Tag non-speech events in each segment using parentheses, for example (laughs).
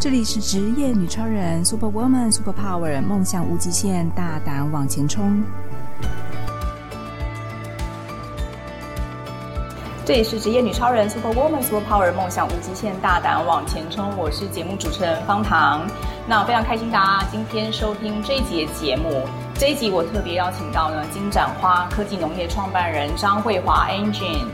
这里是职业女超人，Super Woman，Super Power，梦想无极限，大胆往前冲。这里是职业女超人，Super Woman，Super Power，梦想无极限，大胆往前冲。我是节目主持人方糖。那非常开心大家今天收听这一集节目。这一集我特别邀请到呢金盏花科技农业创办人张慧华 Angeline。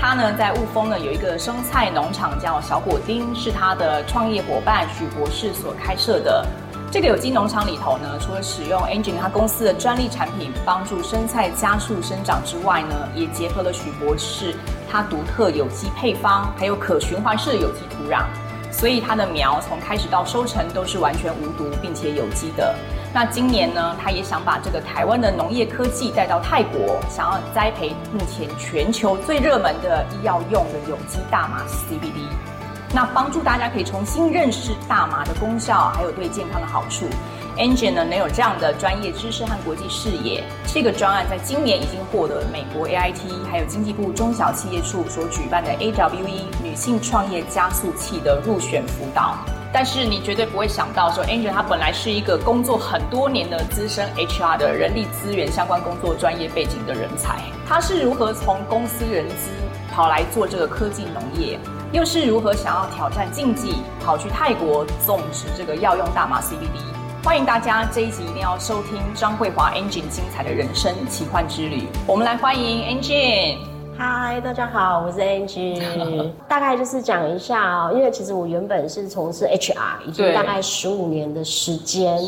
他呢，在雾峰呢有一个生菜农场叫小果丁，是他的创业伙伴许博士所开设的。这个有机农场里头呢，除了使用 Angeline 他公司的专利产品帮助生菜加速生长之外呢，也结合了许博士他独特有机配方，还有可循环式的有机土壤，所以它的苗从开始到收成都是完全无毒并且有机的。那今年呢，他也想把这个台湾的农业科技带到泰国，想要栽培目前全球最热门的医药用的有机大麻 CBD，那帮助大家可以重新认识大麻的功效，还有对健康的好处。Engine 呢，能有这样的专业知识和国际视野，这个专案在今年已经获得美国 AIT 还有经济部中小企业处所举办的 AWE 女性创业加速器的入选辅导。但是你绝对不会想到说，Angeline 她本来是一个工作很多年的资深 HR 的人力资源相关工作专业背景的人才。她是如何从公司人资跑来做这个科技农业，又是如何想要挑战禁忌，跑去泰国种植这个药用大麻 CBD？欢迎大家这一集一定要收听张桂华 Angel 精彩的人生奇幻之旅。我们来欢迎 Angel。嗨，大家好，我是 Angeline。(laughs) 大概就是讲一下哦，因为其实我原本是从事 HR，已经大概十五年的时间。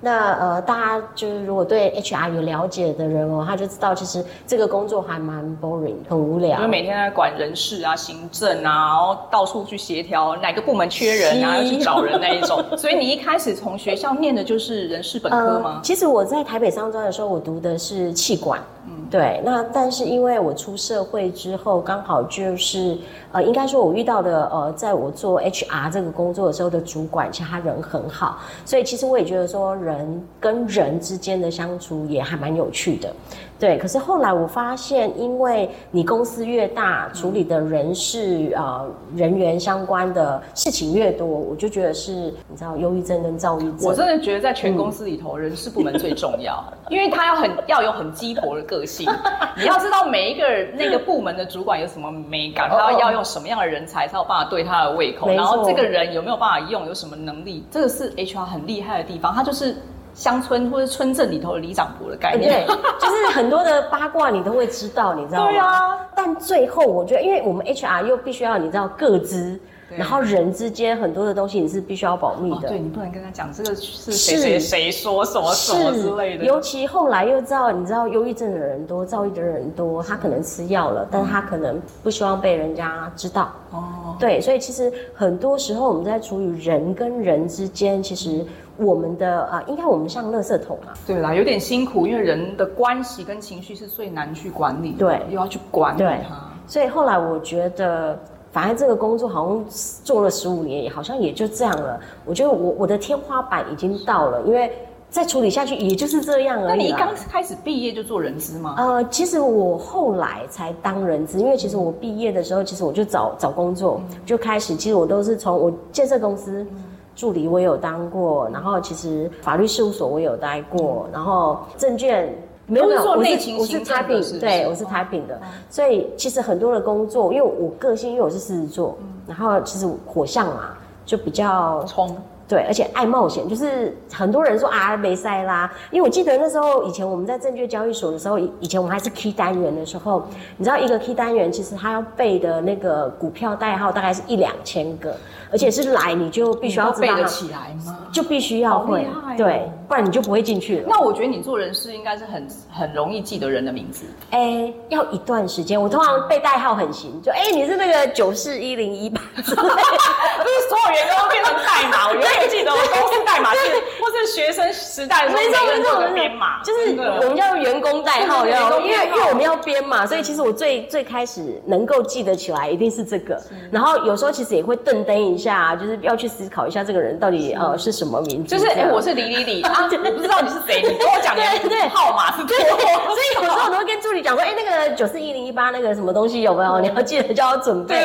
那呃，大家就是如果对 HR 有了解的人哦，他就知道其实这个工作还蛮 boring，很无聊。因为每天在管人事啊、行政啊，然后到处去协调哪个部门缺人啊，要去找人那一种。(laughs) 所以你一开始从学校念的就是人事本科吗？呃，其实我在台北商专的时候，我读的是气管。嗯，对。那但是因为我出社会之后，刚好就是。呃，应该说，我遇到的呃，在我做 HR 这个工作的时候的主管，其实他人很好，所以其实我也觉得说，人跟人之间的相处也还蛮有趣的，对。可是后来我发现，因为你公司越大，处理的人事呃人员相关的事情越多，我就觉得是，你知道，忧郁症跟躁郁症。我真的觉得在全公司里头，嗯、人事部门最重要，因为他要很要有很鸡婆的个性，你要知道每一个人那个部门的主管有什么美感，他要用。什么样的人才才有办法对他的胃口？然后这个人有没有办法用？有什么能力？这个是 HR 很厉害的地方。他就是乡村或者村镇里头的里长伯的概念。对，(laughs) 就是很多的八卦你都会知道，你知道吗？对啊。但最后我觉得，因为我们 HR 又必须要你知道各资。然后人之间很多的东西你是必须要保密的，哦、对，你不能跟他讲这个是谁谁谁说什么什么之类的。尤其后来又知道，你知道忧郁症的人多，躁郁的人多，他可能吃药了，但他可能不希望被人家知道。哦，对，所以其实很多时候我们在处于人跟人之间，其实我们的啊，应该我们像垃圾桶啊，对啦，有点辛苦，因为人的关系跟情绪是最难去管理的，对，又要去管理它。所以后来我觉得。反正这个工作好像做了十五年，也好像也就这样了。我觉得我我的天花板已经到了，因为再处理下去也就是这样而已。那你刚开始毕业就做人资吗？呃，其实我后来才当人资，因为其实我毕业的时候，其实我就找找工作，就开始。其实我都是从我建设公司助理，我有当过，然后其实法律事务所我有待过，然后证券。没有，做内勤，我是 typing，对，我是 typing 的，所以其实很多的工作，因为我个性，因为我是狮子座，然后其实火象嘛，就比较冲，对，而且爱冒险，就是很多人说啊没塞啦，因为我记得那时候以前我们在证券交易所的时候，以前我们还是 key 单元的时候，你知道一个 key 单元其实他要背的那个股票代号大概是一两千个。而且是来你就必须要知道背得起来吗？就必须要会，哦、对，不然你就不会进去了。那我觉得你做人事应该是很很容易记得人的名字。哎、欸，要一段时间。我通常背代号很行，就哎、欸，你是那个九四一零一吧，不是所有员工都变成代码，我永远记得我公司代码是，(laughs) 或是学生时代的时候没错没错编码，就是我们叫员工代号，要因为因为我们要编嘛，所以其实我最最开始能够记得起来一定是这个，然后有时候其实也会顿登一下。就是要去思考一下这个人到底呃是什么名字？就是哎、欸，我是李李李 (laughs) 我不知道你是谁，你跟我讲你的号码是多，所以有时候我都会跟助理讲说，哎，那个九四一零一八那个什么东西有没有？你要记得叫我准备，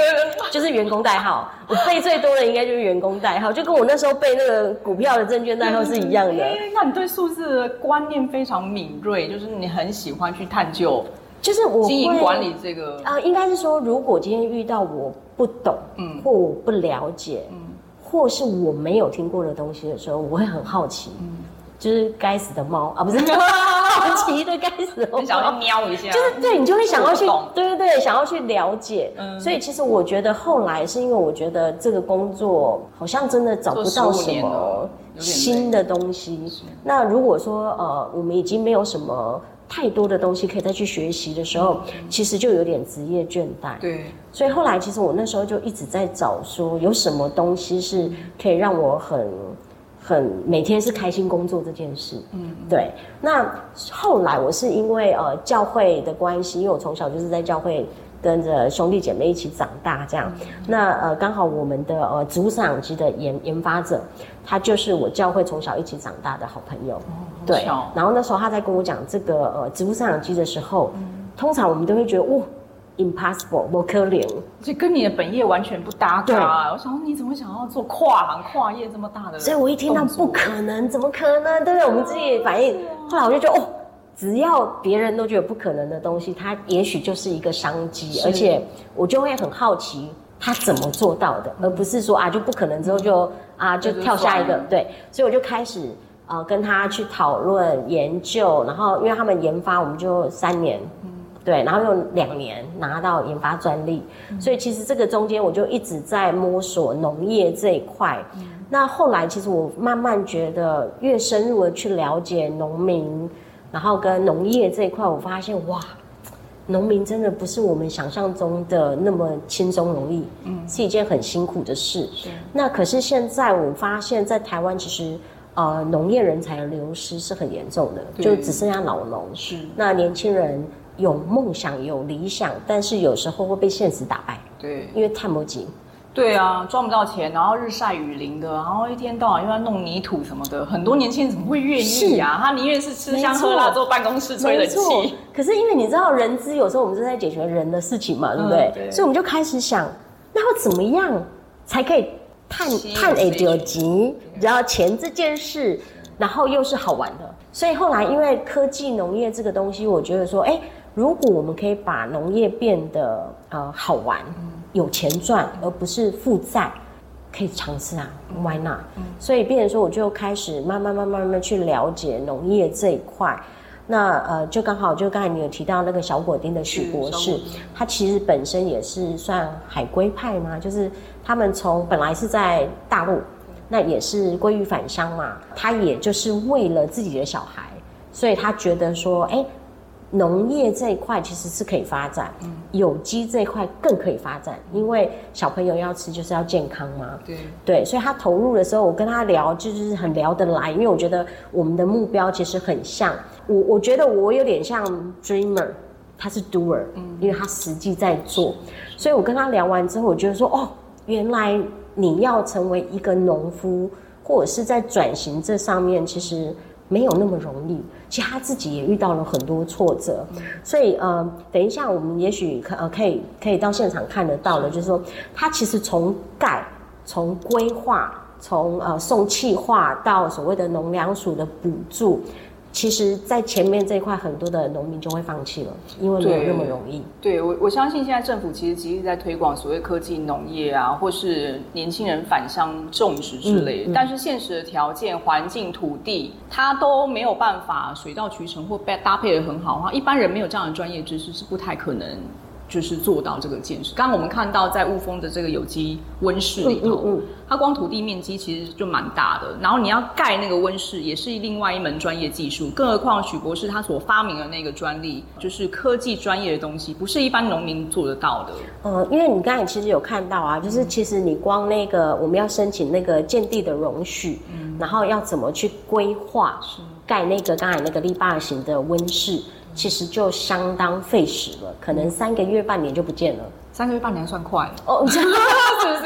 就是员工代号。我背最多的应该就是员工代号，就跟我那时候背那个股票的证券代号是一样的。那你对数字的观念非常敏锐，就是你很喜欢去探究。就是我经营管理这个啊、呃，应该是说，如果今天遇到我不懂，嗯，或我不了解，嗯，或是我没有听过的东西的时候，我会很好奇，嗯，就是该死的猫。啊，不是 (laughs) 好奇的该死的猫，想要瞄一下，就是对你就会想要去，对对对，想要去了解，嗯，所以其实我觉得后来是因为我觉得这个工作好像真的找不到什么新的东西。那如果说呃，我们已经没有什么。太多的东西可以再去学习的时候，其实就有点职业倦怠。对，所以后来其实我那时候就一直在找，说有什么东西是可以让我很很每天是开心工作这件事。嗯，对。那后来我是因为呃教会的关系，因为我从小就是在教会跟着兄弟姐妹一起长大，这样。那呃刚好我们的呃植物生长机的研研发者，他就是我教会从小一起长大的好朋友。对，然后那时候他在跟我讲这个呃植物生长机的时候，嗯、通常我们都会觉得哇，impossible，不可能，这跟你的本业完全不搭嘎。对，我想说你怎么想要做跨行跨业这么大的？所以我一听到不可能，怎么可能？对不对？我们自己反应。后来我就觉得哦，只要别人都觉得不可能的东西，它也许就是一个商机，而且我就会很好奇他怎么做到的，而不是说啊就不可能之后就啊就跳下一个。对，所以我就开始。呃，跟他去讨论研究，然后因为他们研发，我们就三年，嗯，对，然后用两年拿到研发专利，嗯，所以其实这个中间我就一直在摸索农业这一块。嗯，那后来其实我慢慢觉得，越深入的去了解农民，然后跟农业这一块，我发现哇，农民真的不是我们想象中的那么轻松容易，嗯，是一件很辛苦的事。是，那可是现在我发现，在台湾其实。呃，农业人才的流失是很严重的，就只剩下老农。是，那年轻人有梦想、有理想，但是有时候会被现实打败。对，因为太磨紧。对啊，赚不到钱，然后日晒雨淋的，然后一天到晚又要弄泥土什么的，很多年轻人怎么会愿意啊？他宁愿是吃香喝辣，坐办公室吹冷气。可是因为你知道，人资有时候我们是在解决人的事情嘛，对不对？对。所以我们就开始想，那要怎么样才可以？探探诶就急，然后钱这件事，然后又是好玩的，所以后来因为科技农业这个东西，我觉得说，哎，如果我们可以把农业变得呃好玩，有钱赚，而不是负债，可以尝试啊，Why not？所以变成说，我就开始慢慢慢慢慢慢去了解农业这一块。那呃，就刚好就刚才你有提到那个小果丁的许博士，他其实本身也是算海归派嘛，就是。他们从本来是在大陆，那也是归于返乡嘛。他也就是为了自己的小孩，所以他觉得说，哎，农业这一块其实是可以发展，有机这一块更可以发展，因为小朋友要吃就是要健康嘛。对对，所以他投入的时候，我跟他聊就是很聊得来，因为我觉得我们的目标其实很像。我我觉得我有点像 dreamer，他是 doer，嗯因为他实际在做，所以我跟他聊完之后，我觉得说，哦。原来你要成为一个农夫，或者是在转型这上面，其实没有那么容易。其实他自己也遇到了很多挫折，所以呃，等一下我们也许可呃可以可以到现场看得到的，就是说他其实从盖、从规划、从呃送气化到所谓的农粮署的补助。其实，在前面这一块，很多的农民就会放弃了，因为没有那么容易。对，对我，我相信现在政府其实极力在推广所谓科技农业啊，或是年轻人返乡种植之类的。嗯嗯、但是现实的条件、环境、土地，它都没有办法水到渠成或搭配的很好的话，一般人没有这样的专业知识是不太可能。就是做到这个建设。刚刚我们看到在雾峰的这个有机温室里头，嗯嗯嗯、它光土地面积其实就蛮大的。然后你要盖那个温室，也是另外一门专业技术。更何况许博士他所发明的那个专利，就是科技专业的东西，不是一般农民做得到的。呃，因为你刚才其实有看到啊，就是其实你光那个我们要申请那个建地的容许，嗯、然后要怎么去规划盖那个刚才那个立坝型的温室。其实就相当费时了，可能三个月、半年就不见了。三个月、半年算快哦，(laughs) 是不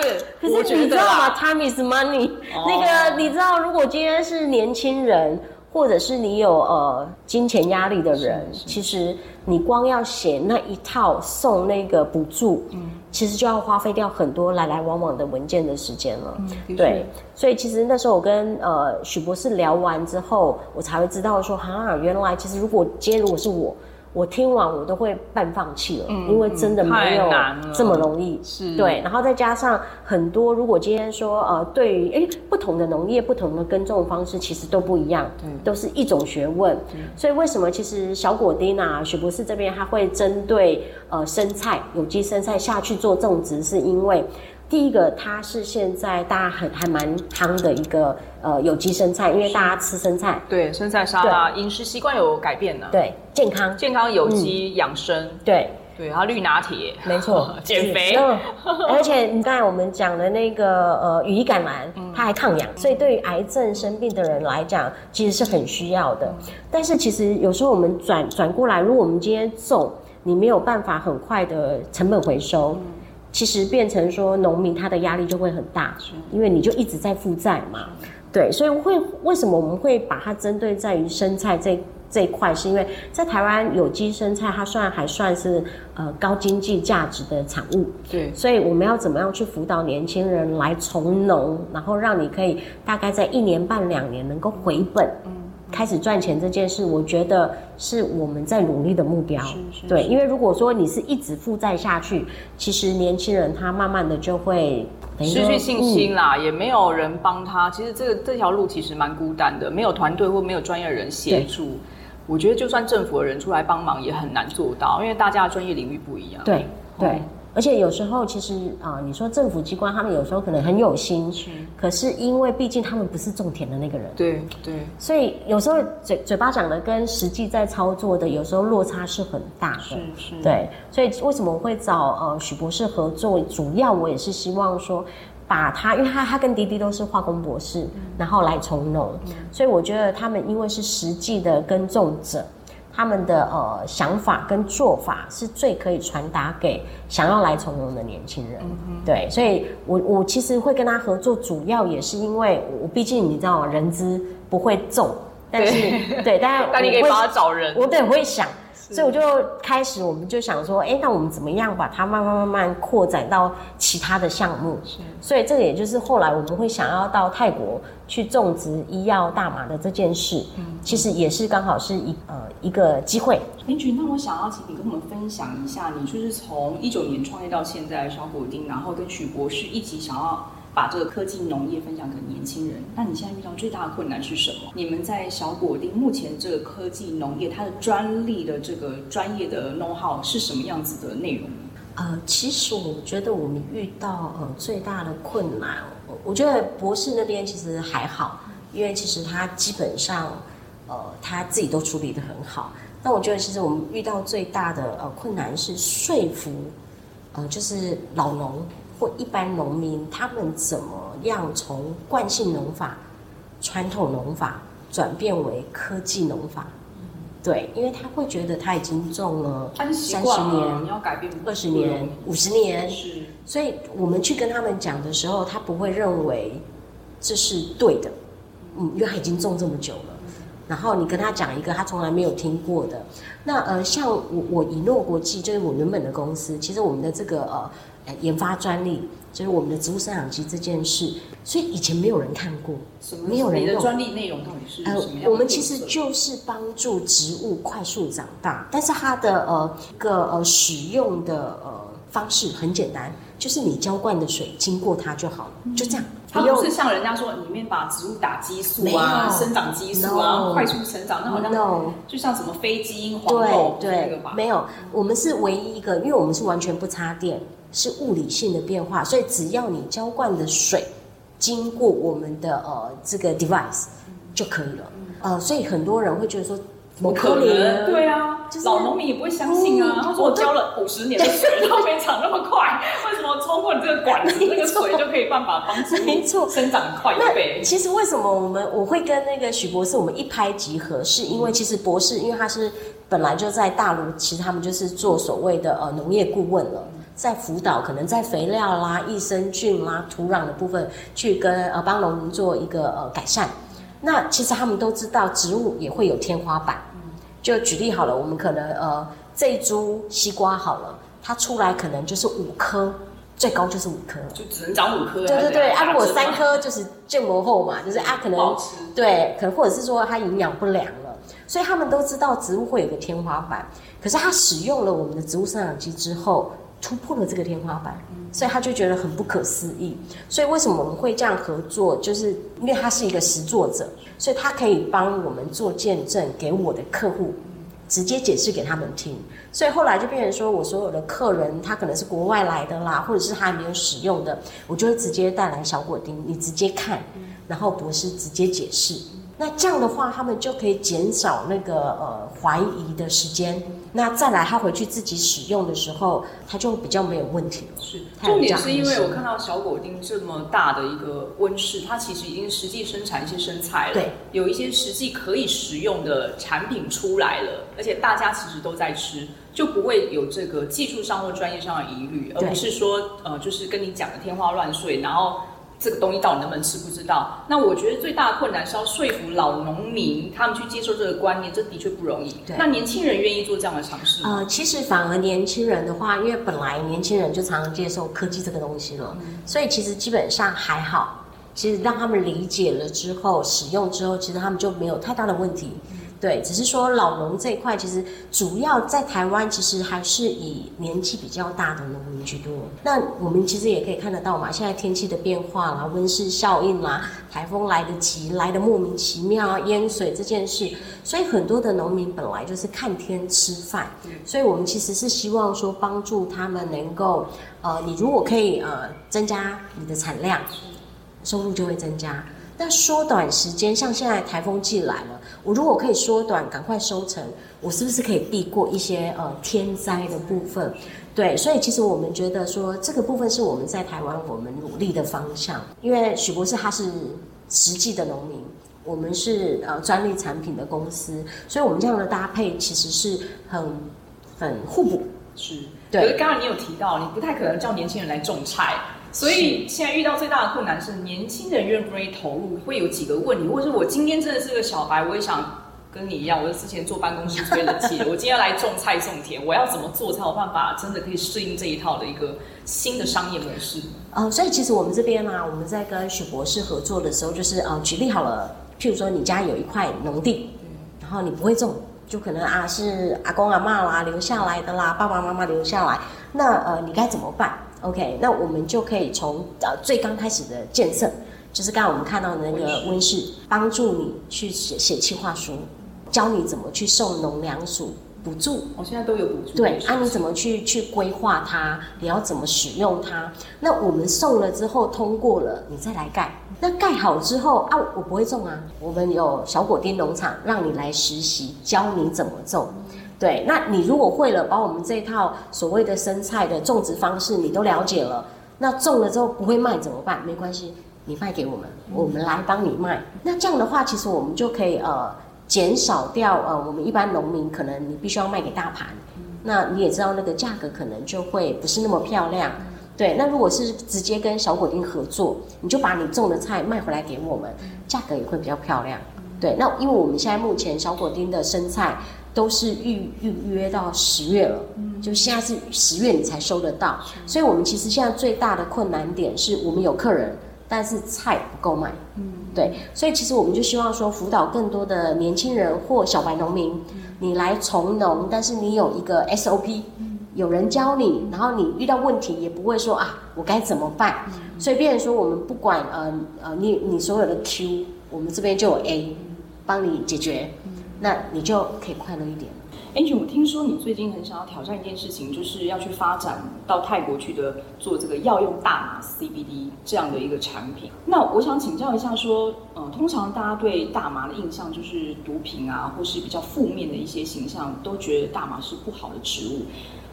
是？(laughs) 可是你知道吗？Time is money。那个你知道，如果今天是年轻人，或者是你有呃金钱压力的人，其实你光要写那一套送那个补助，嗯，其实就要花费掉很多来来往往的文件的时间了。嗯，对，所以其实那时候我跟呃许博士聊完之后，我才会知道说，哈，原来其实如果今天如果是我。我听完我都会半放弃了，嗯，因为真的没有这么容易，是，对。然后再加上很多，如果今天说呃，对于诶不同的农业、不同的耕种方式，其实都不一样，对，都是一种学问。所以为什么其实小果丁啊，许博士这边他会针对呃生菜、有机生菜下去做种植，是因为。第一个，它是现在大家很还蛮夯的一个呃有机生菜，因为大家吃生菜，对生菜沙拉，饮食习惯有改变了，对健康。健康有机养生，对。对，然后绿拿铁，没错，(laughs) 减肥，而且你刚才我们讲的那个呃羽衣甘蓝，它还抗氧，所以对于癌症生病的人来讲，其实是很需要的。但是其实有时候我们转转过来，如果我们今天种，你没有办法很快的成本回收。其实变成说，农民他的压力就会很大，因为你就一直在负债嘛，对，所以会为什么我们会把它针对在于生菜这这一块，是因为在台湾有机生菜它算还算是呃高经济价值的产物，对，所以我们要怎么样去辅导年轻人来从农，然后让你可以大概在一年半两年能够回本。嗯开始赚钱这件事，我觉得是我们在努力的目标。对，因为如果说你是一直负债下去，其实年轻人他慢慢的就会失去信心啦，嗯、也没有人帮他。其实这个这条路其实蛮孤单的，没有团队或没有专业人协助。对我觉得就算政府的人出来帮忙，也很难做到，因为大家的专业领域不一样。对对。对而且有时候，其实啊、呃，你说政府机关他们有时候可能很有心，是可是因为毕竟他们不是种田的那个人，对对，对所以有时候嘴嘴巴讲的跟实际在操作的，有时候落差是很大的，是是，对。所以为什么我会找呃许博士合作？主要我也是希望说，把他，因为他他跟滴滴都是化工博士，嗯、然后来从农，嗯、所以我觉得他们因为是实际的耕种者。他们的呃想法跟做法是最可以传达给想要来从容的年轻人，嗯、对，所以我我其实会跟他合作，主要也是因为我毕竟你知道人资不会重，但是对，对，但是但你可以帮他找人，我对我会想。所以我就开始，我们就想说，哎、欸，那我们怎么样把它慢慢慢慢扩展到其他的项目？是所以这个也就是后来我们会想要到泰国去种植医药大麻的这件事，嗯，其实也是刚好是一呃一个机会。林群，那我想要请你跟我们分享一下，你就是从一九年创业到现在的小果丁，然后跟许博士一起想要。把这个科技农业分享给年轻人，那你现在遇到最大的困难是什么？你们在小果丁目前这个科技农业，它的专利的这个专业的 know how 是什么样子的内容？呃，其实我觉得我们遇到呃最大的困难，我觉得博士那边其实还好，因为其实他基本上呃他自己都处理得很好。那我觉得其实我们遇到最大的呃困难是说服呃就是老农。或一般农民，他们怎么样从惯性农法、传统农法转变为科技农法？嗯、对，因为他会觉得他已经种了三十年，二十年、五十年，是。所以我们去跟他们讲的时候，他不会认为这是对的，嗯，因为他已经种这么久了。然后你跟他讲一个他从来没有听过的，那呃，像我我以诺国际就是我原本的公司，其实我们的这个呃。研发专利就是我们的植物生长机这件事，所以以前没有人看过，没有人用。你的专利内容到底是什么样？呃，我们其实就是帮助植物快速长大，但是它的呃一个呃使用的呃方式很简单，就是你浇灌的水经过它就好了，嗯、就这样。它不是像人家说里面把植物打激素啊，生长激素啊 (laughs) 快速成长，那好像就像什么非基因皇后对对，那个吧？没有，我们是唯一一个，因为我们是完全不插电。是物理性的变化，所以只要你浇灌的水经过我们的呃这个 device 就可以了。呃，所以很多人会觉得说，怎么可能？对啊，就是老农民也不会相信啊。他说我浇了五十年的水 (laughs) 都没长那么快，为什么通过你这个管子，那个水就可以办法帮助 (laughs) 没错生长快一倍？其实为什么我们我会跟那个许博士我们一拍即合，是因为其实博士因为他是本来就在大陆，其实他们就是做所谓的呃农业顾问了。在辅导，可能在肥料啦、益生菌啦、土壤的部分，去跟呃帮农民做一个呃改善。那其实他们都知道，植物也会有天花板。就举例好了，我们可能呃这一株西瓜好了，它出来可能就是五颗，最高就是五颗，就只能长五颗。对对对，啊，如果三颗就是建模后嘛，就是啊可能对，可能或者是说它营养不良了，所以他们都知道植物会有个天花板。可是它使用了我们的植物生长机之后，突破了这个天花板，所以他就觉得很不可思议。所以为什么我们会这样合作？就是因为他是一个实作者，所以他可以帮我们做见证，给我的客户直接解释给他们听。所以后来就变成说，我所有的客人他可能是国外来的啦，或者是他还没有使用的，我就会直接带来小果丁，你直接看，然后博士直接解释。那这样的话，他们就可以减少那个呃怀疑的时间。那再来，他回去自己使用的时候，他就比较没有问题了。是，重点是因为我看到小果丁这么大的一个温室，它其实已经实际生产一些生菜了，对，有一些实际可以食用的产品出来了，而且大家其实都在吃，就不会有这个技术上或专业上的疑虑，而不是说呃，就是跟你讲的天花乱坠，然后。这个东西到底能不能吃不知道。那我觉得最大的困难是要说服老农民他们去接受这个观念，这的确不容易。对。那年轻人愿意做这样的尝试吗？呃，其实反而年轻人的话，因为本来年轻人就常常接受科技这个东西了，嗯、所以其实基本上还好。其实让他们理解了之后，使用之后，其实他们就没有太大的问题。对，只是说老农这一块，其实主要在台湾，其实还是以年纪比较大的农民居多。那我们其实也可以看得到嘛，现在天气的变化啦，温室效应啦，台风来得急，来得莫名其妙啊，淹水这件事，所以很多的农民本来就是看天吃饭，所以我们其实是希望说帮助他们能够，呃，你如果可以呃增加你的产量，收入就会增加。但缩短时间，像现在台风季来了，我如果可以缩短，赶快收成，我是不是可以避过一些呃天灾的部分？对，所以其实我们觉得说这个部分是我们在台湾我们努力的方向。因为许博士他是实际的农民，我们是呃专利产品的公司，所以我们这样的搭配其实是很很互补。是，对。可是刚刚你有提到，你不太可能叫年轻人来种菜。所以现在遇到最大的困难是年轻人愿不愿意投入，会有几个问题，或者是我今天真的是个小白，我也想跟你一样，我是之前坐办公室吹冷气，我今天来种菜种田，我要怎么做才有办法真的可以适应这一套的一个新的商业模式？呃，所以其实我们这边呢、啊，我们在跟许博士合作的时候，就是呃，举例好了，譬如说你家有一块农地，然后你不会种，就可能啊是阿公阿嬷啦留下来的啦，爸爸妈妈留下来，那呃你该怎么办？OK，那我们就可以从呃最刚开始的建设，就是刚刚我们看到的那个温室，帮助你去写写计划书，教你怎么去送农粮署补助。我、哦、现在都有补助。对，啊，你怎么去去规划它？你要怎么使用它？那我们送了之后通过了，你再来盖。那盖好之后啊，我不会种啊，我们有小果丁农场让你来实习，教你怎么种。对，那你如果会了，把我们这一套所谓的生菜的种植方式你都了解了，那种了之后不会卖怎么办？没关系，你卖给我们，我们来帮你卖。那这样的话，其实我们就可以呃减少掉呃我们一般农民可能你必须要卖给大盘，那你也知道那个价格可能就会不是那么漂亮。对，那如果是直接跟小果丁合作，你就把你种的菜卖回来给我们，价格也会比较漂亮。对，那因为我们现在目前小果丁的生菜。都是预预约到十月了，嗯，就现在是十月你才收得到，所以我们其实现在最大的困难点是我们有客人，但是菜不够卖，嗯，对，所以其实我们就希望说辅导更多的年轻人或小白农民，你来从农，但是你有一个 SOP，有人教你，然后你遇到问题也不会说啊我该怎么办，所以变成说我们不管呃呃你你所有的 Q，我们这边就有 A，帮你解决。那你就可以快乐一点。Angie，我听说你最近很想要挑战一件事情，就是要去发展到泰国去的做这个药用大麻 CBD 这样的一个产品。那我想请教一下，说，呃，通常大家对大麻的印象就是毒品啊，或是比较负面的一些形象，都觉得大麻是不好的植物。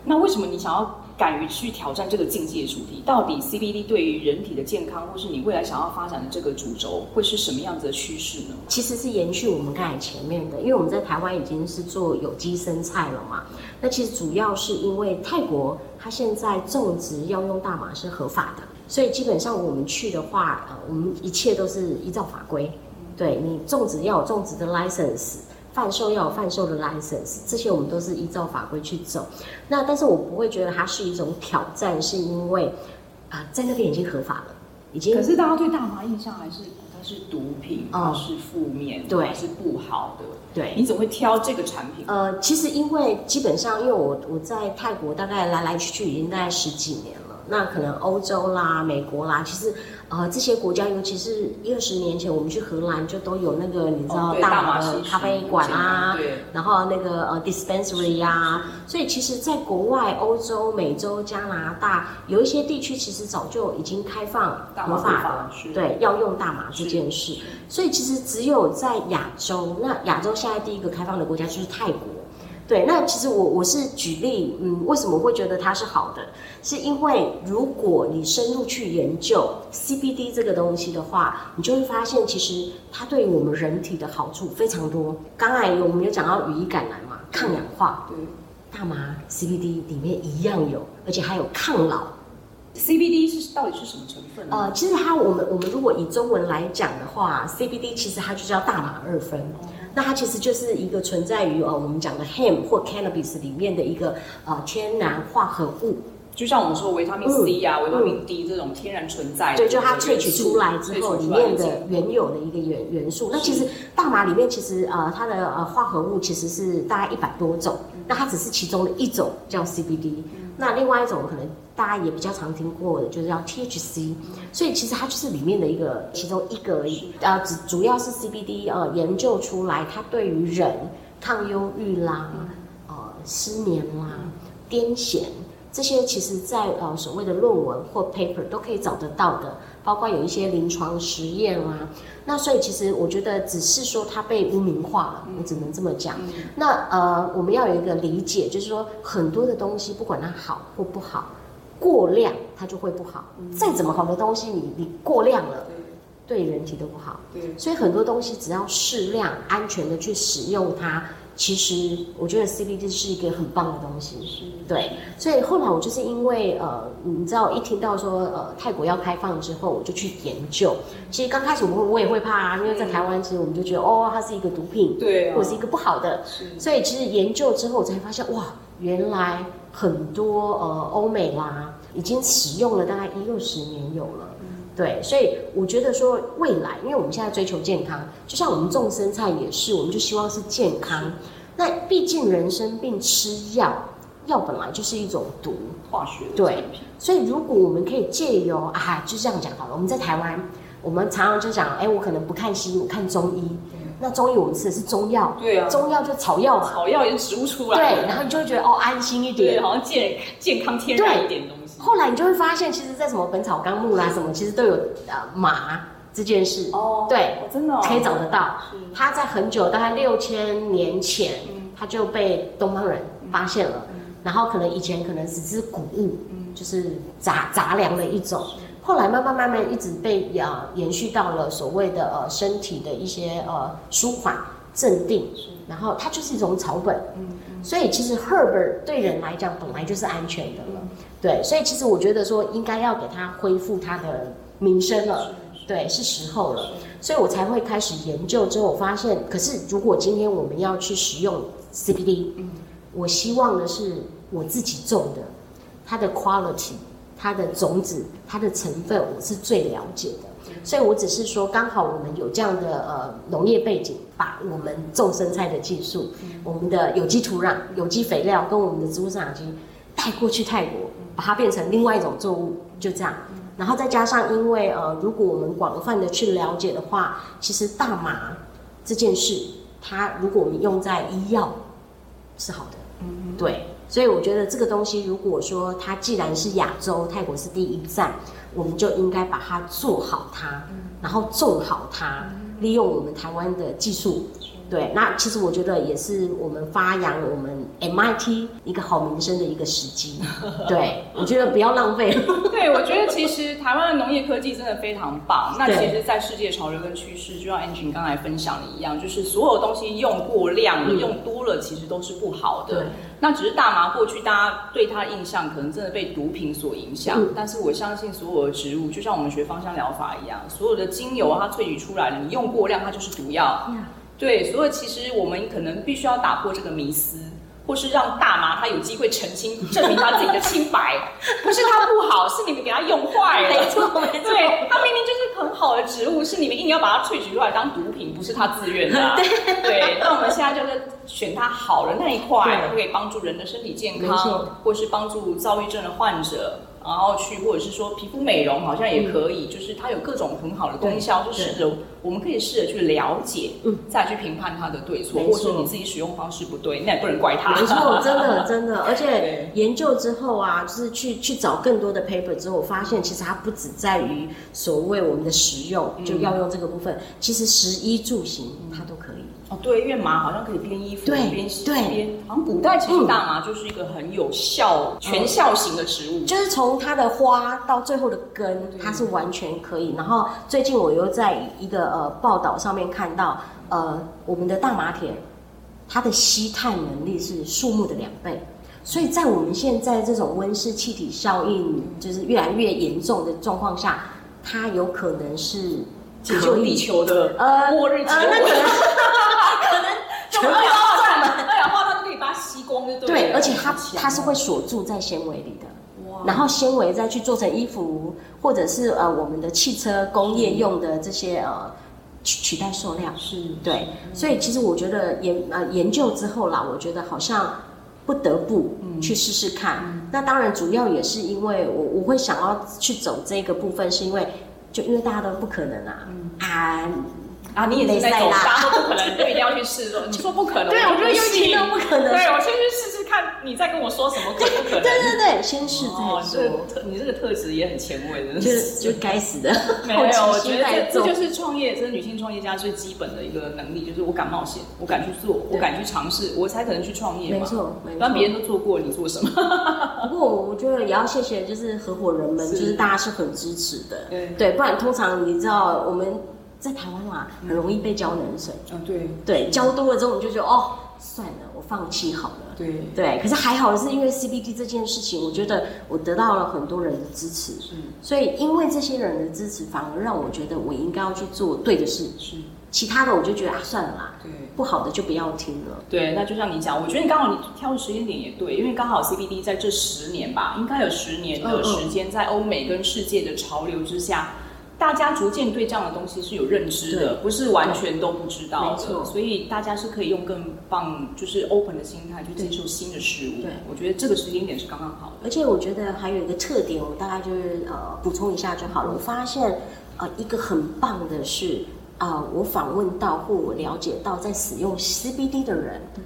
那为什么你想要敢于去挑战这个境界主题？到底 CBD 对于人体的健康，或是你未来想要发展的这个主轴，会是什么样子的趋势呢？其实是延续我们刚才前面的，因为我们在台湾已经是做有机生菜了嘛。那其实主要是因为泰国它现在种植药用大麻是合法的，所以基本上我们去的话，呃，我们一切都是依照法规。对你种植要有种植的 license，贩售要有贩售的 license，这些我们都是依照法规去走。那但是我不会觉得它是一种挑战，是因为啊、呃，在那边已经合法了，已经。可是大家对大麻印象还是它是毒品，它、哦、是负面，对，是不好的。对，你怎么会挑这个产品？呃，其实因为基本上，因为我我在泰国大概来来去去已经大概十几年了，那可能欧洲啦、美国啦，其实。呃，这些国家，尤其是一二十年前，我们去荷兰就都有那个你知道、哦、大麻的咖啡馆啊，对，然后那个呃 dispensary 呀、啊，所以其实，在国外，欧洲、美洲、加拿大，有一些地区其实早就已经开放合法的，对，要用大麻这件事。所以其实只有在亚洲，那亚洲现在第一个开放的国家就是泰国。对，那其实我我是举例，嗯，为什么会觉得它是好的？是因为如果你深入去研究 CBD 这个东西的话，你就会发现，其实它对于我们人体的好处非常多。刚才我们有讲到羽衣甘蓝嘛，抗氧化，对，大麻 CBD 里面一样有，而且还有抗老。CBD 是到底是什么成分呢？呃，其实它我们我们如果以中文来讲的话，CBD 其实它就叫大麻二酚。那它其实就是一个存在于呃我们讲的 hemp 或 cannabis 里面的一个呃天然化合物，就像我们说维他命 C 啊、维他命 D 这种天然存在的。对，就它萃取出来之后里面的原有的一个元元素。那其实大麻里面其实呃它的呃化合物其实是大概一百多种，那它只是其中的一种叫 CBD。那另外一种可能大家也比较常听过的，就是叫 THC，所以其实它就是里面的一个其中一个而已。呃，主主要是 CBD 呃研究出来，它对于人抗忧郁啦、呃失眠啦、癫痫这些，其实在呃所谓的论文或 paper 都可以找得到的，包括有一些临床实验啊。那所以其实我觉得只是说它被污名化了，我只能这么讲。那呃，我们要有一个理解，就是说很多的东西不管它好或不好，过量它就会不好。再怎么好的东西，你你过量了，对人体都不好。所以很多东西只要适量、安全的去使用它。其实我觉得 CBD 是一个很棒的东西，对，所以后来我就是因为呃，你知道一听到说呃泰国要开放之后，我就去研究。其实刚开始我我也会怕啊，因为在台湾其实我们就觉得哦，它是一个毒品，对，或者是一个不好的，所以其实研究之后我才发现哇，原来很多呃欧美啦已经使用了大概一二十年有了，对，所以我觉得说未来，因为我们现在追求健康，就像我们种生菜也是，我们就希望是健康。那毕竟人生病吃药，药本来就是一种毒，化学的对。所以如果我们可以借由啊，就这样讲好了。我们在台湾，我们常常就讲，哎，我可能不看西医，我看中医。那中医我们吃的是中药，对啊，中药就草药嘛，草药也是植物出来的，对。然后你就会觉得哦，安心一点，好像健健康天然一点东西。后来你就会发现，其实，在什么《本草纲目》啦，什么其实都有呃麻这件事哦，对，真的可以找得到。它在很久，大概六千年前。它就被东方人发现了，嗯、然后可能以前可能只是谷物，嗯、就是杂杂粮的一种，后来慢慢慢慢一直被啊延续到了所谓的呃身体的一些呃舒缓镇定，然后它就是一种草本，所以其实 herb 对人来讲本来就是安全的了，对，所以其实我觉得说应该要给他恢复他的名声了，对，是时候了，所以我才会开始研究之后，我发现，可是如果今天我们要去使用。CBD，我希望的是我自己种的，它的 quality，它的种子，它的成分，我是最了解的。所以我只是说，刚好我们有这样的呃农业背景，把我们种生菜的技术，我们的有机土壤、有机肥料跟我们的植物生长基因带过去泰国，把它变成另外一种作物，就这样。然后再加上，因为呃，如果我们广泛的去了解的话，其实大麻这件事，它如果我们用在医药。是好的，嗯，对，所以我觉得这个东西，如果说它既然是亚洲，泰国是第一站，我们就应该把它做好它，然后种好它，利用我们台湾的技术，对，那其实我觉得也是我们发扬我们 MIT 一个好名声的一个时机。(laughs) 对，我觉得不要浪费。(laughs) 对，我觉得其实台湾的农业科技真的非常棒。那其实，在世界潮流跟趋势，就像 Angie 刚才分享的一样，就是所有东西用过量，嗯、用多了，其实都是不好的。对，那只是大麻过去大家对它的印象可能真的被毒品所影响，嗯、但是我相信所有的植物，就像我们学芳香疗法一样，所有的精油它萃取出来了，你用过量，它就是毒药。嗯对，所以其实我们可能必须要打破这个迷思，或是让大麻它有机会澄清，证明他自己的清白，不是它不好，是你们给它用坏了。没错，没错。对，它明明就是很好的植物，是你们硬要把它萃取出来当毒品，不是它自愿的、啊。对，对。那我们现在就是选它好的那一块，它可以帮助人的身体健康，或是帮助躁郁症的患者。然后去，或者是说皮肤美容好像也可以，嗯、就是它有各种很好的功效，就试着我们可以试着去了解，嗯，再去评判它的对错，或者你自己使用方式不对，那也不能怪它。没错，真的 (laughs) 真的，而且研究之后啊，就是去去找更多的 paper 之后，我发现其实它不只在于所谓我们的食用，就要用这个部分，嗯、其实食衣住行它都可以。哦，对，因为麻好像可以编衣服、对编对、编，好像古代其实大麻就是一个很有效、嗯、全效型的植物，就是从它的花到最后的根，它是完全可以。然后最近我又在一个呃报道上面看到，呃，我们的大麻田，它的吸碳能力是树木的两倍，所以在我们现在这种温室气体效应就是越来越严重的状况下，它有可能是解救地球的呃末日植物。呃呃 (laughs) 全部要嘛，二氧化碳就可以把它吸光，对，对，而且它它是会锁住在纤维里的，哇。然后纤维再去做成衣服，或者是呃我们的汽车工业用的这些呃取取代塑料，是。对，所以其实我觉得研呃研究之后啦，我觉得好像不得不去试试看。嗯、那当然主要也是因为我我会想要去走这个部分，是因为就因为大家都不可能啊，嗯、啊。啊，你也是在走，大家都不可能，就一定要去试说。(laughs) 你说不可能，对，我觉得有几个不可能。对，我先去试试看，你再跟我说什么可不可能？对对对，先试再说。你这个特质也很前卫的，就是就该死的。没有，(laughs) 我觉得这就是创业，这是女性创业家最基本的一个能力，就是我敢冒险，我敢去做，我敢去尝试，我才可能去创业。没错，没错。当别人都做过，你做什么？(laughs) 不过我觉得也要谢谢，就是合伙人们，就是大家是很支持的。对对，不然通常你知道我们。在台湾嘛，很容易被浇冷水。嗯，对对，浇多了之后，你就觉得哦，算了，我放弃好了。对对，可是还好的是，因为 CBD 这件事情，我觉得我得到了很多人的支持。是，所以因为这些人的支持，反而让我觉得我应该要去做对的事。是，其他的我就觉得啊，算了啦。对，不好的就不要听了。对，那就像你讲，我觉得你刚好你挑的时间点也对，因为刚好 CBD 在这十年吧，应该有十年的时间，在欧美跟世界的潮流之下。大家逐渐对这样的东西是有认知的，不是完全都不知道的，没错。所以大家是可以用更棒，就是 open 的心态去接受新的事物。对，我觉得这个时间点是刚刚好的。而且我觉得还有一个特点，我大概就是呃补充一下就好了。我发现呃一个很棒的是啊、呃，我访问到或我了解到在使用 CBD 的人，嗯、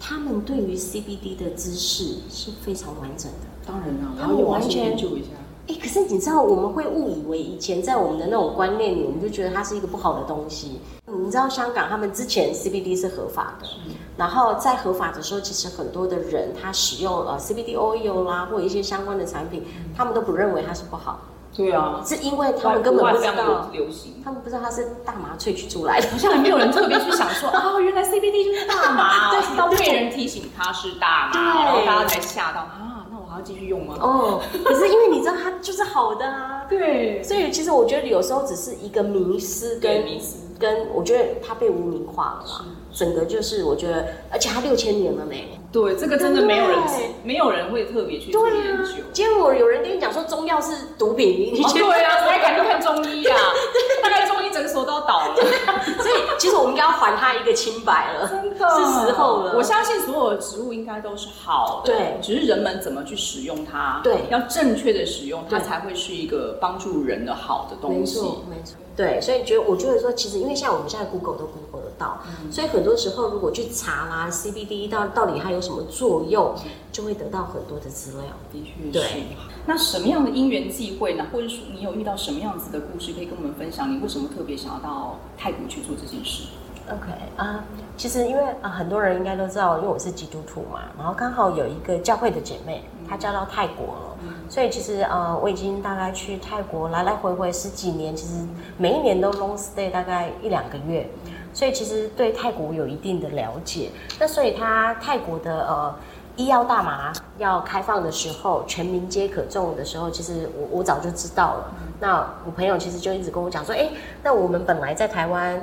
他们对于 CBD 的知识是非常完整的。当然了，他们完全研究一下。哎，可是你知道，我们会误以为以前在我们的那种观念里，我们就觉得它是一个不好的东西。你知道，香港他们之前 CBD 是合法的，然后在合法的时候，其实很多的人他使用呃 CBD oil 啦，或者一些相关的产品，嗯、他们都不认为它是不好。对啊，是因为他们根本不知道。流行，他们不知道它是大麻萃取出来的，好像也没有人特别去想说啊、(laughs) 哦，原来 CBD 就是大麻，(laughs) 对，到被人提醒它是大麻，对。然后大家才吓到啊。继续用吗？哦，可是因为你知道它就是好的啊，(laughs) 对，所以其实我觉得有时候只是一个迷失跟迷思，跟我觉得它被污名化了嘛，整个就是我觉得，而且它六千年了呢。对，这个真的没有人，没有人会特别去做研究。今天我有人跟你讲说中药是毒品，你对啊，谁敢去看中医啊？大概中医诊所都要倒了。(laughs) 所以其实我们应该要还他一个清白了，真的是时候了。我相信所有的植物应该都是好的，对，只是人们怎么去使用它，对，要正确的使用，它才会是一个帮助人的好的东西。没错，没错。对，所以觉得我觉得说，其实因为像我们现在 Google 都 Google 得到，嗯、所以很多时候如果去查啦 CBD 到到底它有什么作用，就会得到很多的资料。的确是。对。那什么样的因缘际会呢？或者说你有遇到什么样子的故事可以跟我们分享？你为什么特别想要到泰国去做这件事？OK 啊，其实因为啊，很多人应该都知道，因为我是基督徒嘛，然后刚好有一个教会的姐妹，她嫁到泰国了，嗯、所以其实呃，我已经大概去泰国来来回回十几年，其实每一年都 long stay 大概一两个月，所以其实对泰国有一定的了解。那所以他泰国的呃。医药大麻要开放的时候，全民皆可种的时候，其实我我早就知道了。那我朋友其实就一直跟我讲说，哎，那我们本来在台湾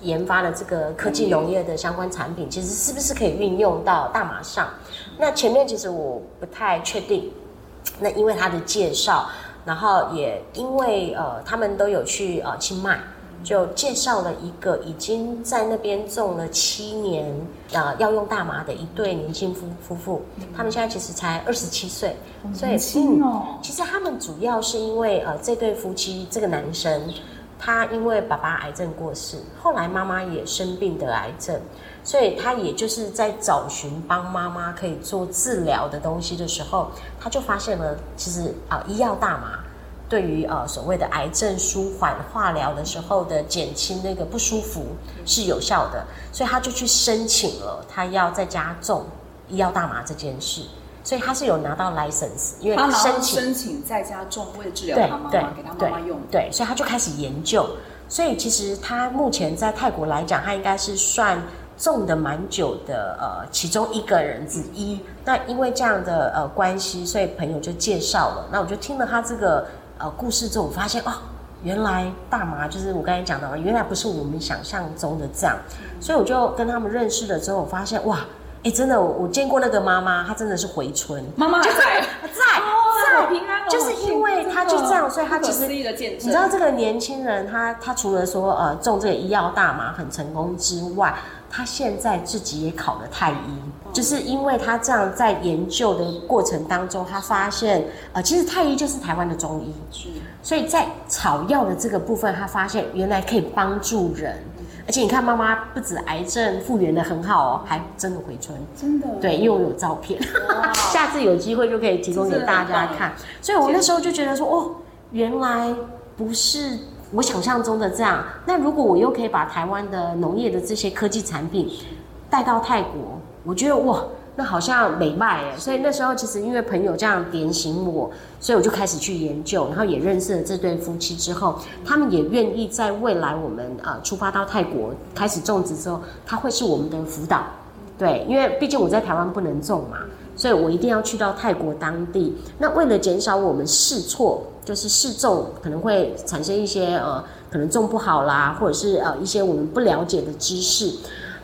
研发的这个科技农业的相关产品，其实是不是可以运用到大麻上？那前面其实我不太确定。那因为他的介绍，然后也因为呃，他们都有去呃清迈。就介绍了一个已经在那边种了七年，呃，要用大麻的一对年轻夫夫妇，他们现在其实才二十七岁，所以轻哦。其实他们主要是因为呃，这对夫妻这个男生，他因为爸爸癌症过世，后来妈妈也生病得癌症，所以他也就是在找寻帮妈妈可以做治疗的东西的时候，他就发现了，其实啊，呃，医药大麻。对于呃所谓的癌症舒缓化疗的时候的减轻那个不舒服是有效的，所以他就去申请了，他要在家种医药大麻这件事，所以他是有拿到 license，因为他申请申请在家种为了治疗他妈妈，对给他妈妈用对，对，所以他就开始研究，所以其实他目前在泰国来讲，他应该是算种的蛮久的呃其中一个人之一。那因为这样的呃关系，所以朋友就介绍了，那我就听了他这个。呃，故事之后我发现哦，原来大麻就是我刚才讲的，原来不是我们想象中的这样，所以我就跟他们认识了之后，我发现哇，哎，真的，我见过那个妈妈，她真的是回春，妈妈还在，在，在，平安，就是因为她就这样，所以她其实你知道这个年轻人，他他除了说呃种这个医药大麻很成功之外，他现在自己也考了太医。就是因为他这样在研究的过程当中，他发现，呃，其实太医就是台湾的中医，是，所以在草药的这个部分，他发现原来可以帮助人，而且你看妈妈不止癌症复原的很好哦，还真的回春，真的，对，因为我有照片，(laughs) 下次有机会就可以提供给大家看。所以我那时候就觉得说，哦，原来不是我想象中的这样。那如果我又可以把台湾的农业的这些科技产品带到泰国。我觉得哇，那好像美卖哎，所以那时候其实因为朋友这样点醒我，所以我就开始去研究，然后也认识了这对夫妻之后，他们也愿意在未来我们呃出发到泰国开始种植之后，他会是我们的辅导，对，因为毕竟我在台湾不能种嘛，所以我一定要去到泰国当地。那为了减少我们试错，就是试种可能会产生一些呃可能种不好啦，或者是呃一些我们不了解的知识。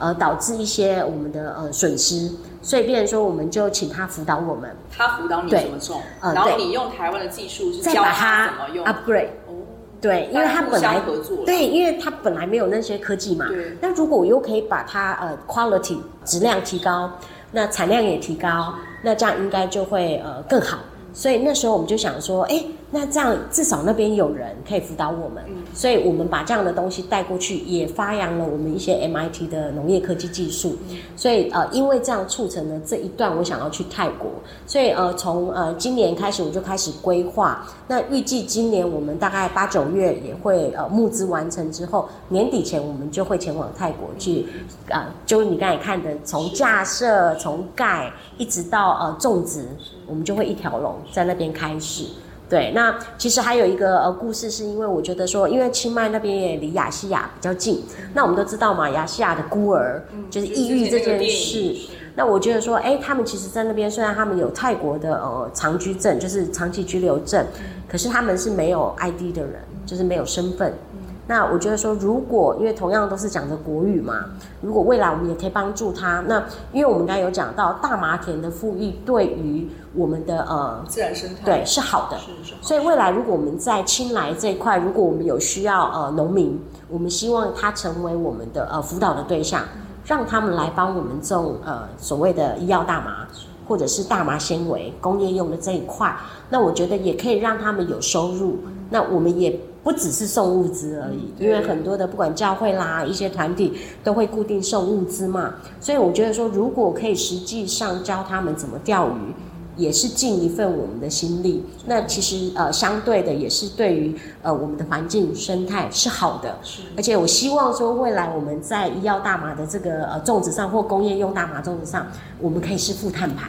呃，导致一些我们的呃损失，所以变成说，我们就请他辅导我们，他辅导你怎么种，呃、然后你用台湾的技术是教他怎么用，upgrade。哦，对，因为他本来合作，对，因为他本来没有那些科技嘛。那如果我又可以把它呃 quality 质量提高，那产量也提高，那这样应该就会呃更好。所以那时候我们就想说，哎，那这样至少那边有人可以辅导我们，嗯、所以我们把这样的东西带过去，也发扬了我们一些 MIT 的农业科技技术。嗯、所以呃，因为这样促成了这一段，我想要去泰国，所以呃，从呃今年开始我就开始规划。那预计今年我们大概八九月也会呃募资完成之后，年底前我们就会前往泰国去，啊、呃，就是你刚才看的，从架设、从盖一直到呃种植。我们就会一条龙在那边开始，对。那其实还有一个呃故事，是因为我觉得说，因为清迈那边也离亚细亚比较近，那我们都知道嘛，亚细亚的孤儿就是抑郁这件事。那我觉得说，哎，他们其实，在那边虽然他们有泰国的呃长居证，就是长期居留证，可是他们是没有 ID 的人，就是没有身份。那我觉得说，如果因为同样都是讲的国语嘛，如果未来我们也可以帮助他，那因为我们刚才有讲到大麻田的富裕对于我们的呃自然生态对是好的，所以未来如果我们在青莱这一块，如果我们有需要呃农民，我们希望他成为我们的呃辅导的对象，让他们来帮我们种呃所谓的医药大麻或者是大麻纤维工业用的这一块，那我觉得也可以让他们有收入，那我们也。不只是送物资而已，因为很多的不管教会啦，一些团体都会固定送物资嘛，所以我觉得说，如果可以实际上教他们怎么钓鱼，也是尽一份我们的心力。那其实呃，相对的也是对于呃我们的环境生态是好的。是。而且我希望说，未来我们在医药大麻的这个呃种植上，或工业用大麻种植上，我们可以是负碳排。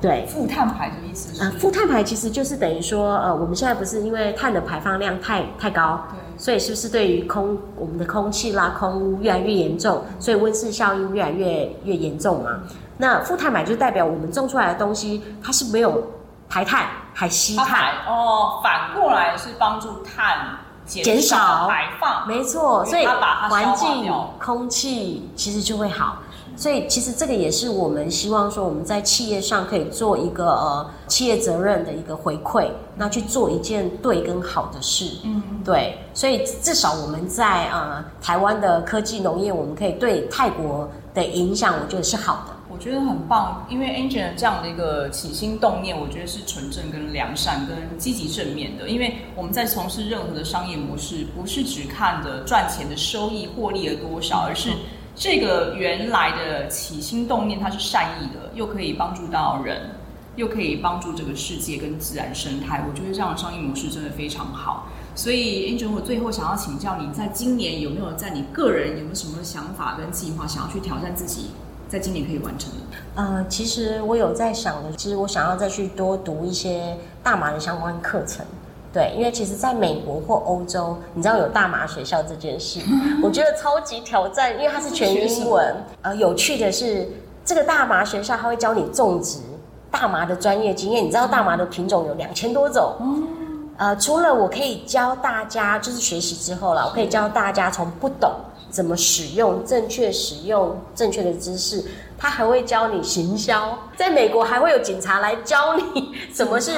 对，负碳排的意思是？啊、呃，负碳排其实就是等于说，呃，我们现在不是因为碳的排放量太太高，对，所以是不是对于空我们的空气啦、空污越来越严重，所以温室效应越来越越严重嘛？那负碳排就代表我们种出来的东西，它是没有排碳，还吸碳哦，反过来是帮助碳减少排放，没错，所以环境空气其实就会好。所以其实这个也是我们希望说，我们在企业上可以做一个呃企业责任的一个回馈，那去做一件对跟好的事。嗯，对。所以至少我们在呃台湾的科技农业，我们可以对泰国的影响，我觉得是好的。我觉得很棒，因为 Angel 这样的一个起心动念，我觉得是纯正、跟良善、跟积极正面的。因为我们在从事任何的商业模式，不是只看的赚钱的收益、获利了多少，而是。这个原来的起心动念，它是善意的，又可以帮助到人，又可以帮助这个世界跟自然生态。我觉得这样的商业模式真的非常好。所以，Angel，我最后想要请教你，在今年有没有在你个人有没有什么想法跟计划，想要去挑战自己，在今年可以完成的？呃，其实我有在想的，其实我想要再去多读一些大麻的相关课程。对，因为其实在美国或欧洲，你知道有大麻学校这件事，我觉得超级挑战，因为它是全英文。呃，有趣的是，这个大麻学校它会教你种植大麻的专业经验。你知道大麻的品种有两千多种。嗯。呃，除了我可以教大家，就是学习之后啦，我可以教大家从不懂怎么使用，正确使用正确的知识，他还会教你行销。在美国还会有警察来教你 (laughs) 什么是。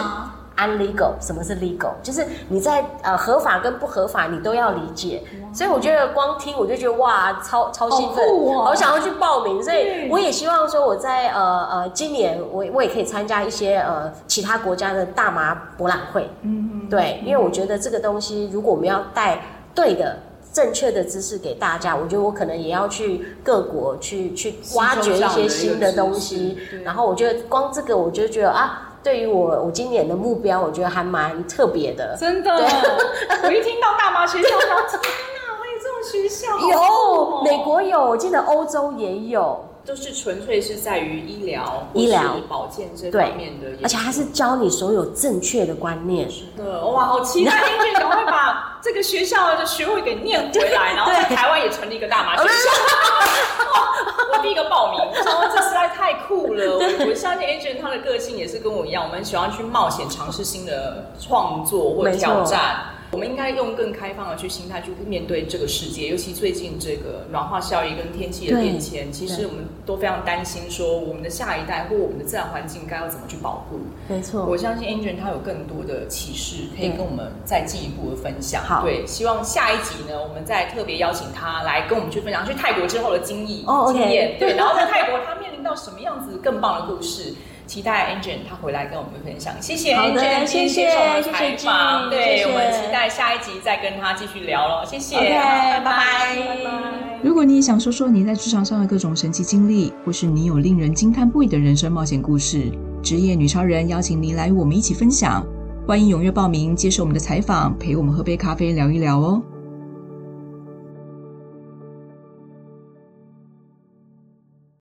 Unlegal，什么是 legal？就是你在呃合法跟不合法，你都要理解。所以我觉得光听我就觉得哇，超超兴奋，好想要去报名。所以我也希望说我在呃呃今年我我也可以参加一些呃其他国家的大麻博览会。嗯，对，因为我觉得这个东西，如果我们要带对的正确的知识给大家，我觉得我可能也要去各国去去挖掘一些新的东西。然后我觉得光这个，我就觉得啊。对于我，我今年的目标，我觉得还蛮特别的。真的，(laughs) 我一听到大麻学校，我说天哪，还有这种学校？有，美国有，我记得欧洲也有。都是纯粹是在于医疗、医疗保健这方面的，而且还是教你所有正确的观念。是的，哇，好期待！Angel 赶快把这个学校的学位给念回来，(laughs) 然后在台湾也成立一个大麻学校。(laughs) (laughs) 我第一个报名，然后这实在太酷了。(laughs) 我我相信 Agent 他的个性也是跟我一样，我们喜欢去冒险，尝试新的创作或挑战。我们应该用更开放的去心态去面对这个世界，尤其最近这个暖化效应跟天气的变迁，其实我们都非常担心，说我们的下一代或我们的自然环境该要怎么去保护。没错，我相信 Angel 他有更多的启示可以跟我们再进一步的分享。好，对，希望下一集呢，我们再特别邀请他来跟我们去分享去泰国之后的经历、哦、经验。对，然后在泰国他面临到什么样子更棒的故事。期待 Angel 他回来跟我们分享，谢谢接受我们采访，对，我们期待下一集再跟他继续聊了，谢谢，okay, 拜拜，拜拜。如果你也想说说你在职场上的各种神奇经历，或是你有令人惊叹不已的人生冒险故事，职业女超人邀请您来与我们一起分享，欢迎踊跃报名接受我们的采访，陪我们喝杯咖啡聊一聊哦。